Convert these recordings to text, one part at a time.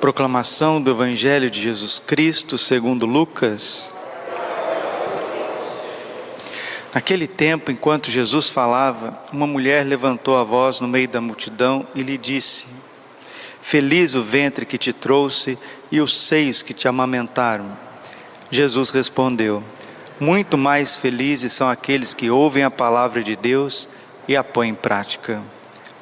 Proclamação do Evangelho de Jesus Cristo segundo Lucas. Naquele tempo, enquanto Jesus falava, uma mulher levantou a voz no meio da multidão e lhe disse: Feliz o ventre que te trouxe e os seios que te amamentaram. Jesus respondeu: Muito mais felizes são aqueles que ouvem a palavra de Deus e a põem em prática.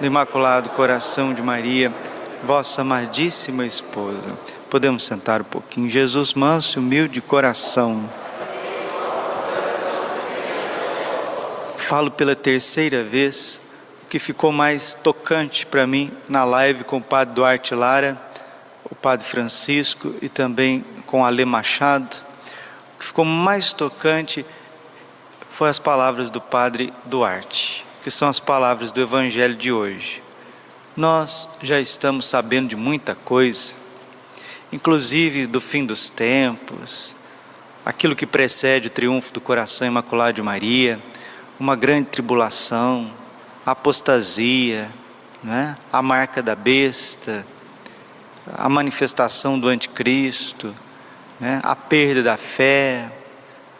do Imaculado Coração de Maria, vossa amadíssima esposa. Podemos sentar um pouquinho. Jesus, manso e humilde coração. falo pela terceira vez, o que ficou mais tocante para mim na live com o Padre Duarte Lara, o Padre Francisco e também com Ale Machado, o que ficou mais tocante foi as palavras do Padre Duarte, que são as palavras do Evangelho de hoje. Nós já estamos sabendo de muita coisa, inclusive do fim dos tempos, aquilo que precede o triunfo do coração imaculado de Maria uma grande tribulação, apostasia, né? a marca da besta, a manifestação do anticristo, né? a perda da fé,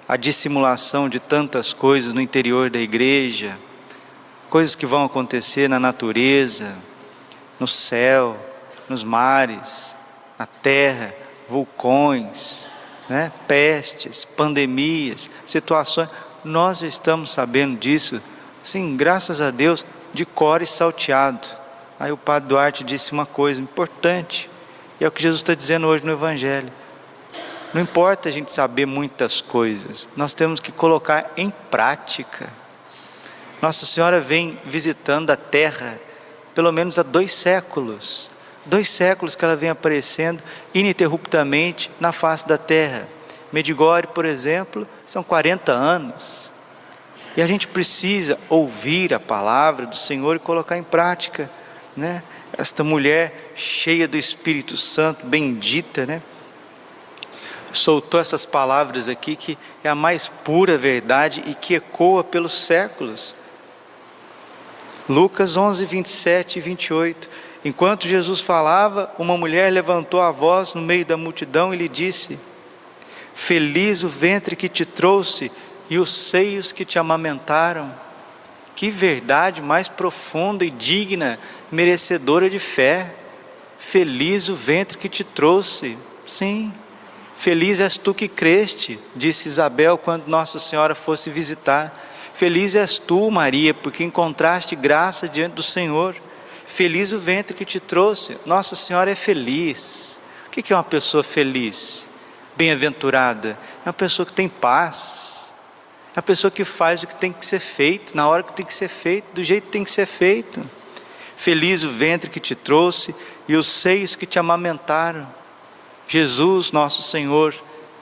a dissimulação de tantas coisas no interior da igreja, coisas que vão acontecer na natureza, no céu, nos mares, na terra, vulcões, né? pestes, pandemias, situações nós estamos sabendo disso, sim, graças a Deus, de cor e salteado. Aí o Padre Duarte disse uma coisa importante, e é o que Jesus está dizendo hoje no Evangelho. Não importa a gente saber muitas coisas, nós temos que colocar em prática. Nossa Senhora vem visitando a terra pelo menos há dois séculos. Dois séculos que ela vem aparecendo ininterruptamente na face da terra. Medigore, por exemplo, são 40 anos. E a gente precisa ouvir a palavra do Senhor e colocar em prática, né? Esta mulher cheia do Espírito Santo, bendita, né? Soltou essas palavras aqui que é a mais pura verdade e que ecoa pelos séculos. Lucas 11, 27 e 28. Enquanto Jesus falava, uma mulher levantou a voz no meio da multidão e lhe disse: Feliz o ventre que te trouxe e os seios que te amamentaram. Que verdade mais profunda e digna, merecedora de fé. Feliz o ventre que te trouxe. Sim. Feliz és tu que creste, disse Isabel quando Nossa Senhora fosse visitar. Feliz és tu, Maria, porque encontraste graça diante do Senhor. Feliz o ventre que te trouxe. Nossa Senhora é feliz. O que é uma pessoa feliz? bem-aventurada é uma pessoa que tem paz, é uma pessoa que faz o que tem que ser feito, na hora que tem que ser feito, do jeito que tem que ser feito. Feliz o ventre que te trouxe e os seios que te amamentaram. Jesus, nosso Senhor,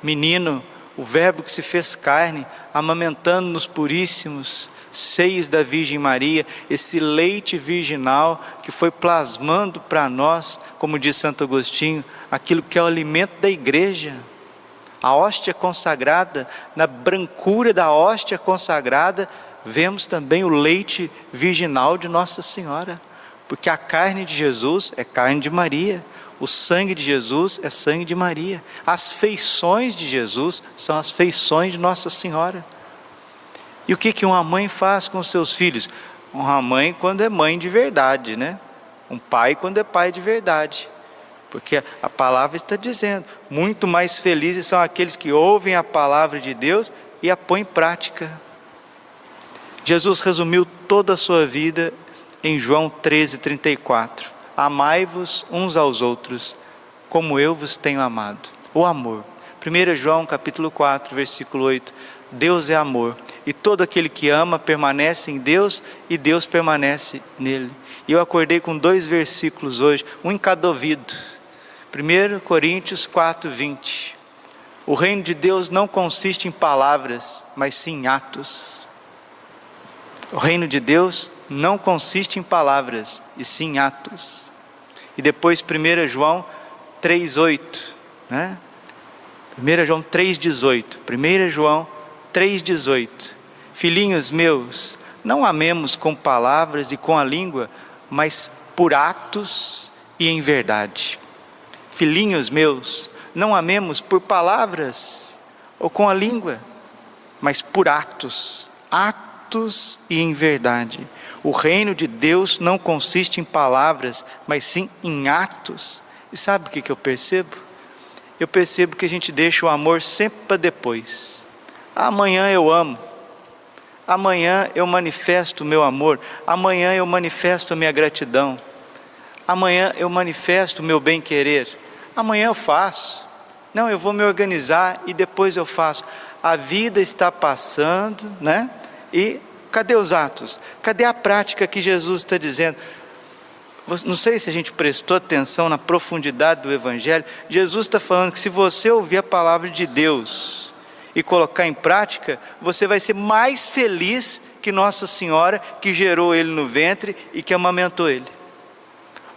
menino, o Verbo que se fez carne, amamentando-nos puríssimos seios da Virgem Maria, esse leite virginal que foi plasmando para nós, como diz Santo Agostinho, aquilo que é o alimento da igreja. A hóstia consagrada, na brancura da hóstia consagrada, vemos também o leite virginal de Nossa Senhora, porque a carne de Jesus é carne de Maria, o sangue de Jesus é sangue de Maria, as feições de Jesus são as feições de Nossa Senhora. E o que, que uma mãe faz com seus filhos? Uma mãe quando é mãe de verdade, né? Um pai quando é pai de verdade. Porque a palavra está dizendo: muito mais felizes são aqueles que ouvem a palavra de Deus e a põem em prática. Jesus resumiu toda a sua vida em João 13:34. Amai-vos uns aos outros, como eu vos tenho amado. O amor. 1 João capítulo 4, versículo 8. Deus é amor, e todo aquele que ama permanece em Deus e Deus permanece nele. E eu acordei com dois versículos hoje, um em cada ouvido. 1 Coríntios 4, 20. O reino de Deus não consiste em palavras, mas sim em atos. O reino de Deus não consiste em palavras, e sim em atos. E depois 1 João 3,8, né? 1 João 3,18. 1 João 3,18. Filhinhos meus, não amemos com palavras e com a língua, mas por atos e em verdade. Filhinhos meus, não amemos por palavras ou com a língua, mas por atos, atos e em verdade. O reino de Deus não consiste em palavras, mas sim em atos. E sabe o que eu percebo? Eu percebo que a gente deixa o amor sempre para depois. Amanhã eu amo. Amanhã eu manifesto o meu amor. Amanhã eu manifesto a minha gratidão. Amanhã eu manifesto o meu bem-querer. Amanhã eu faço. Não, eu vou me organizar e depois eu faço. A vida está passando, né? E Cadê os atos? Cadê a prática que Jesus está dizendo? Não sei se a gente prestou atenção na profundidade do Evangelho. Jesus está falando que se você ouvir a palavra de Deus e colocar em prática, você vai ser mais feliz que Nossa Senhora que gerou ele no ventre e que amamentou ele.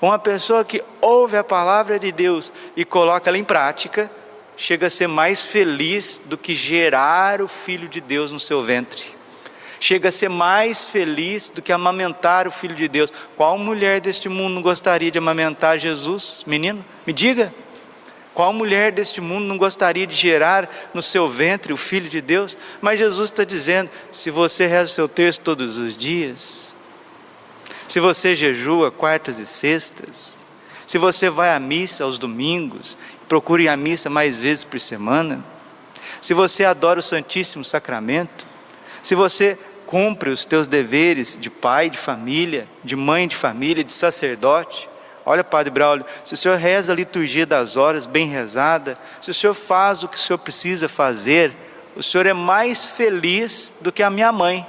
Uma pessoa que ouve a palavra de Deus e coloca ela em prática, chega a ser mais feliz do que gerar o Filho de Deus no seu ventre chega a ser mais feliz do que amamentar o Filho de Deus. Qual mulher deste mundo não gostaria de amamentar Jesus, menino? Me diga. Qual mulher deste mundo não gostaria de gerar no seu ventre o Filho de Deus? Mas Jesus está dizendo: se você reza o seu texto todos os dias, se você jejua quartas e sextas, se você vai à missa aos domingos, procure à missa mais vezes por semana, se você adora o Santíssimo Sacramento, se você cumpre os teus deveres de pai de família, de mãe de família, de sacerdote. Olha, Padre Braulio, se o senhor reza a liturgia das horas bem rezada, se o senhor faz o que o senhor precisa fazer, o senhor é mais feliz do que a minha mãe.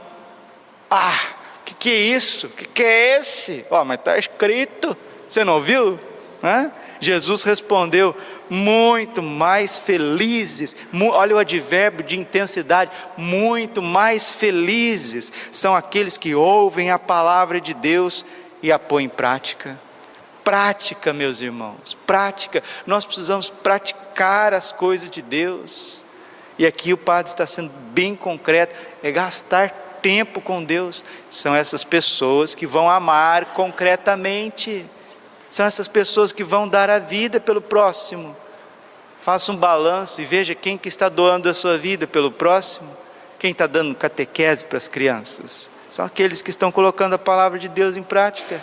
Ah, que que é isso? Que que é esse? Ó, oh, mas está escrito. Você não ouviu? Hã? Jesus respondeu: muito mais felizes, olha o advérbio de intensidade, muito mais felizes são aqueles que ouvem a palavra de Deus e a põem em prática. Prática, meus irmãos, prática, nós precisamos praticar as coisas de Deus, e aqui o Padre está sendo bem concreto: é gastar tempo com Deus, são essas pessoas que vão amar concretamente são essas pessoas que vão dar a vida pelo próximo. Faça um balanço e veja quem que está doando a sua vida pelo próximo, quem está dando catequese para as crianças. São aqueles que estão colocando a palavra de Deus em prática.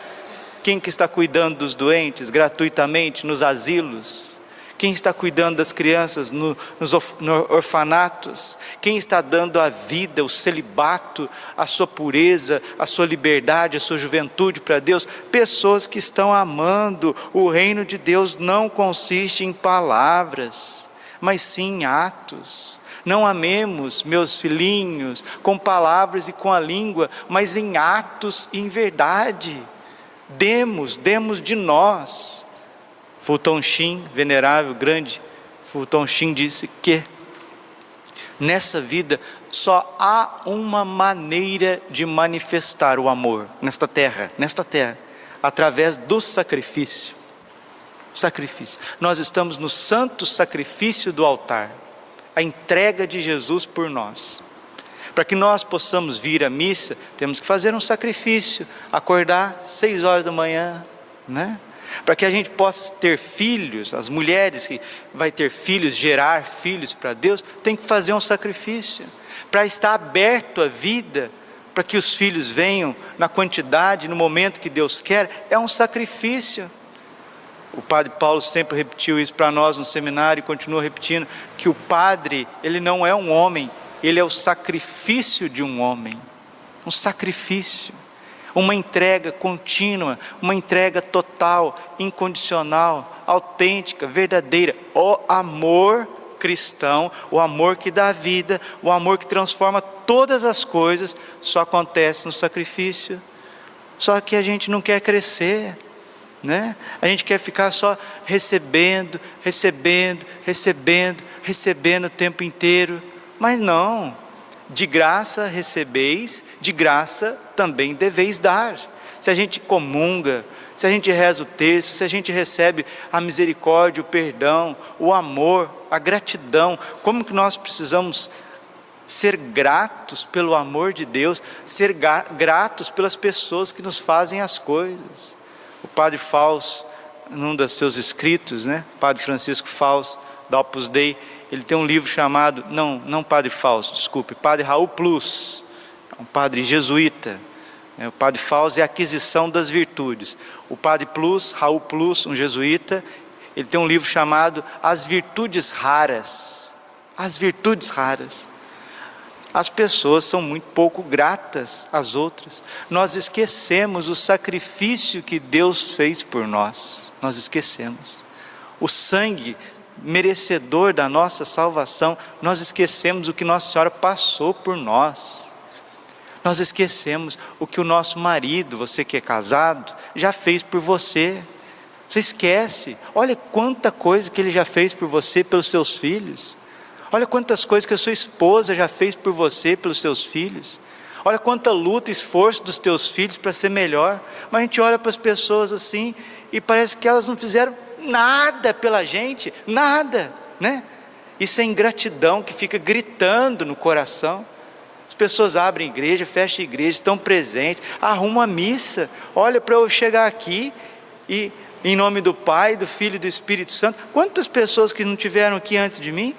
Quem que está cuidando dos doentes gratuitamente nos asilos? Quem está cuidando das crianças no, nos no orfanatos? Quem está dando a vida, o celibato, a sua pureza, a sua liberdade, a sua juventude para Deus? Pessoas que estão amando. O reino de Deus não consiste em palavras, mas sim em atos. Não amemos, meus filhinhos, com palavras e com a língua, mas em atos e em verdade. Demos, demos de nós. Fulton Sheen, venerável, grande Fulton Sheen disse que nessa vida só há uma maneira de manifestar o amor nesta terra, nesta terra, através do sacrifício. Sacrifício. Nós estamos no santo sacrifício do altar, a entrega de Jesus por nós. Para que nós possamos vir à missa, temos que fazer um sacrifício, acordar seis horas da manhã, né? Para que a gente possa ter filhos, as mulheres que vai ter filhos, gerar filhos para Deus, tem que fazer um sacrifício para estar aberto à vida, para que os filhos venham na quantidade, no momento que Deus quer, é um sacrifício. O padre Paulo sempre repetiu isso para nós no seminário e continua repetindo que o padre, ele não é um homem, ele é o sacrifício de um homem. Um sacrifício uma entrega contínua, uma entrega total, incondicional, autêntica, verdadeira. O amor cristão, o amor que dá vida, o amor que transforma todas as coisas, só acontece no sacrifício. Só que a gente não quer crescer, né? A gente quer ficar só recebendo, recebendo, recebendo, recebendo o tempo inteiro. Mas não, de graça recebeis, de graça também deveis dar. Se a gente comunga, se a gente reza o texto, se a gente recebe a misericórdia, o perdão, o amor, a gratidão, como que nós precisamos ser gratos pelo amor de Deus, ser gratos pelas pessoas que nos fazem as coisas. O padre Fausto, num dos seus escritos, né, Padre Francisco Fausto, da Opus Dei, ele tem um livro chamado, não, não Padre Fausto, desculpe, Padre Raul Plus, um padre jesuíta. Né, o Padre Fausto é a aquisição das virtudes. O Padre Plus, Raul Plus, um jesuíta, ele tem um livro chamado As Virtudes Raras. As Virtudes Raras. As pessoas são muito pouco gratas às outras. Nós esquecemos o sacrifício que Deus fez por nós. Nós esquecemos. O sangue merecedor da nossa salvação, nós esquecemos o que Nossa Senhora passou por nós. Nós esquecemos o que o nosso marido, você que é casado, já fez por você. Você esquece. Olha quanta coisa que ele já fez por você, pelos seus filhos. Olha quantas coisas que a sua esposa já fez por você, pelos seus filhos. Olha quanta luta e esforço dos teus filhos para ser melhor. Mas a gente olha para as pessoas assim e parece que elas não fizeram nada pela gente, nada, né? Isso é ingratidão que fica gritando no coração. As pessoas abrem igreja, fecham igreja, estão presentes, arrumam a missa. Olha para eu chegar aqui e em nome do Pai, do Filho e do Espírito Santo. Quantas pessoas que não tiveram aqui antes de mim?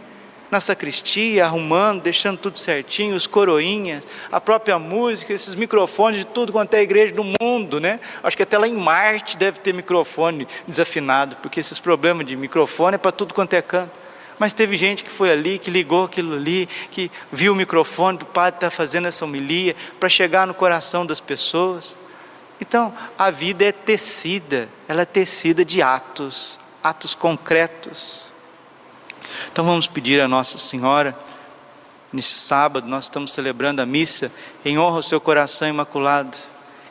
Na sacristia, arrumando, deixando tudo certinho, os coroinhas, a própria música, esses microfones de tudo quanto é igreja do mundo, né? Acho que até lá em Marte deve ter microfone desafinado, porque esses problemas de microfone é para tudo quanto é canto. Mas teve gente que foi ali, que ligou aquilo ali, que viu o microfone do padre estar tá fazendo essa homilia para chegar no coração das pessoas. Então, a vida é tecida, ela é tecida de atos, atos concretos. Então vamos pedir a Nossa Senhora, nesse sábado, nós estamos celebrando a missa em honra ao seu coração imaculado.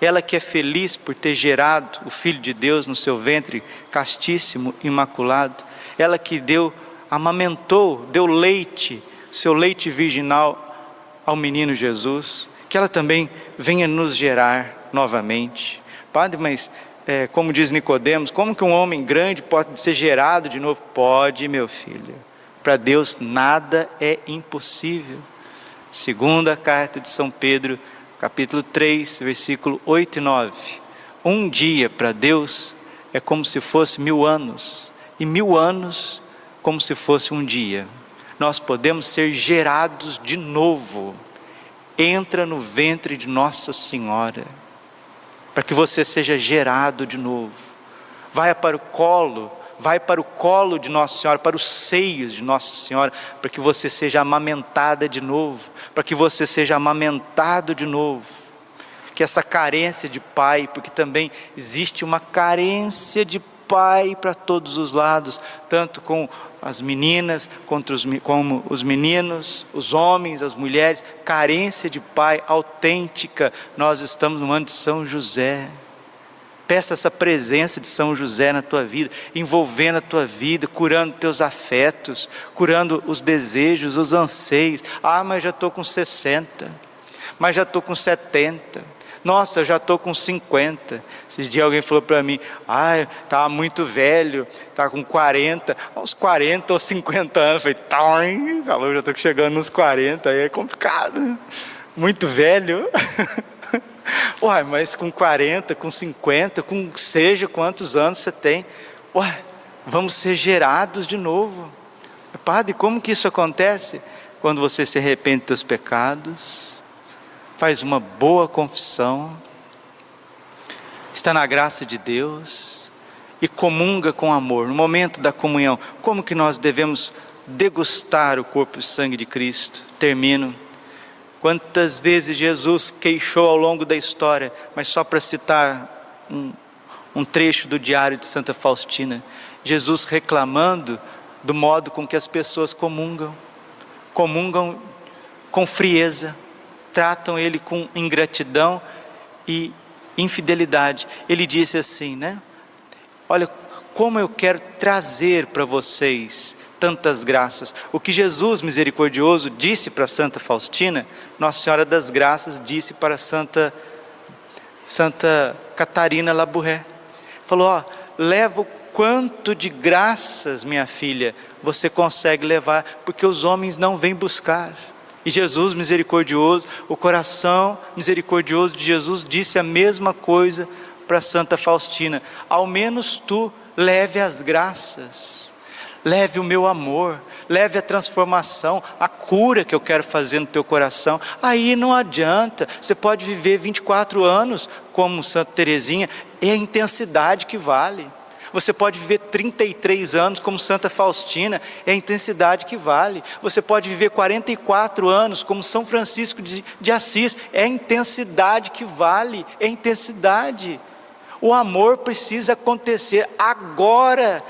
Ela que é feliz por ter gerado o Filho de Deus no seu ventre castíssimo, imaculado. Ela que deu, amamentou, deu leite, seu leite virginal ao menino Jesus. Que ela também venha nos gerar novamente. Padre, mas é, como diz Nicodemos, como que um homem grande pode ser gerado de novo? Pode, meu filho. Para Deus nada é impossível. Segunda carta de São Pedro, capítulo 3, versículo 8 e 9. Um dia para Deus é como se fosse mil anos, e mil anos como se fosse um dia. Nós podemos ser gerados de novo. Entra no ventre de Nossa Senhora, para que você seja gerado de novo. Vai para o colo vai para o colo de Nossa Senhora, para os seios de Nossa Senhora, para que você seja amamentada de novo, para que você seja amamentado de novo. Que essa carência de pai, porque também existe uma carência de pai para todos os lados, tanto com as meninas contra os, como os meninos, os homens, as mulheres, carência de pai autêntica. Nós estamos no ano de São José. Peça essa presença de São José na tua vida, envolvendo a tua vida, curando teus afetos, curando os desejos, os anseios. Ah, mas já estou com 60, mas já estou com 70. Nossa, eu já estou com 50. Esses dias alguém falou para mim, ah, estava muito velho, estava com 40, aos 40 ou 50 anos. Eu falei, falou, já estou chegando nos 40, aí é complicado. Muito velho. Uai, mas com 40, com 50, com seja quantos anos você tem, uai, vamos ser gerados de novo. Padre, como que isso acontece? Quando você se arrepende dos seus pecados, faz uma boa confissão, está na graça de Deus e comunga com amor. No momento da comunhão, como que nós devemos degustar o corpo e sangue de Cristo? Termino Quantas vezes Jesus queixou ao longo da história, mas só para citar um, um trecho do diário de Santa Faustina, Jesus reclamando do modo com que as pessoas comungam, comungam com frieza, tratam ele com ingratidão e infidelidade. Ele disse assim, né? Olha como eu quero trazer para vocês tantas graças. O que Jesus misericordioso disse para Santa Faustina, Nossa Senhora das Graças disse para Santa Santa Catarina Labouré. Falou: ó, leva o quanto de graças, minha filha, você consegue levar, porque os homens não vêm buscar. E Jesus misericordioso, o coração misericordioso de Jesus disse a mesma coisa para Santa Faustina: ao menos tu leve as graças, leve o meu amor, leve a transformação, a cura que eu quero fazer no teu coração. Aí não adianta, você pode viver 24 anos como Santa Teresinha, é a intensidade que vale. Você pode viver 33 anos como Santa Faustina, é a intensidade que vale. Você pode viver 44 anos como São Francisco de, de Assis, é a intensidade que vale, é a intensidade. O amor precisa acontecer agora,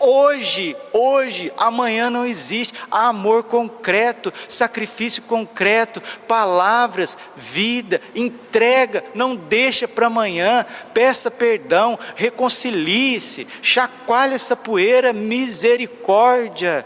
Hoje, hoje, amanhã não existe. Há amor concreto, sacrifício concreto, palavras, vida, entrega. Não deixa para amanhã. Peça perdão, reconcilie-se, chacoalhe essa poeira, misericórdia.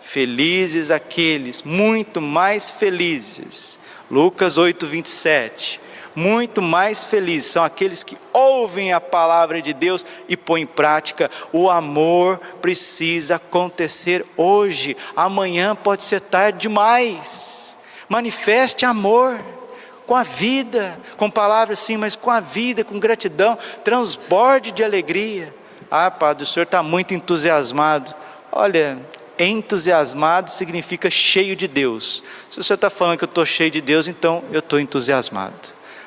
Felizes aqueles, muito mais felizes. Lucas 8, 27 muito mais felizes são aqueles que ouvem a palavra de Deus e põem em prática. O amor precisa acontecer hoje, amanhã pode ser tarde demais. Manifeste amor com a vida, com palavras sim, mas com a vida, com gratidão, transborde de alegria. Ah, Padre, o senhor está muito entusiasmado. Olha, entusiasmado significa cheio de Deus. Se o senhor está falando que eu estou cheio de Deus, então eu estou entusiasmado.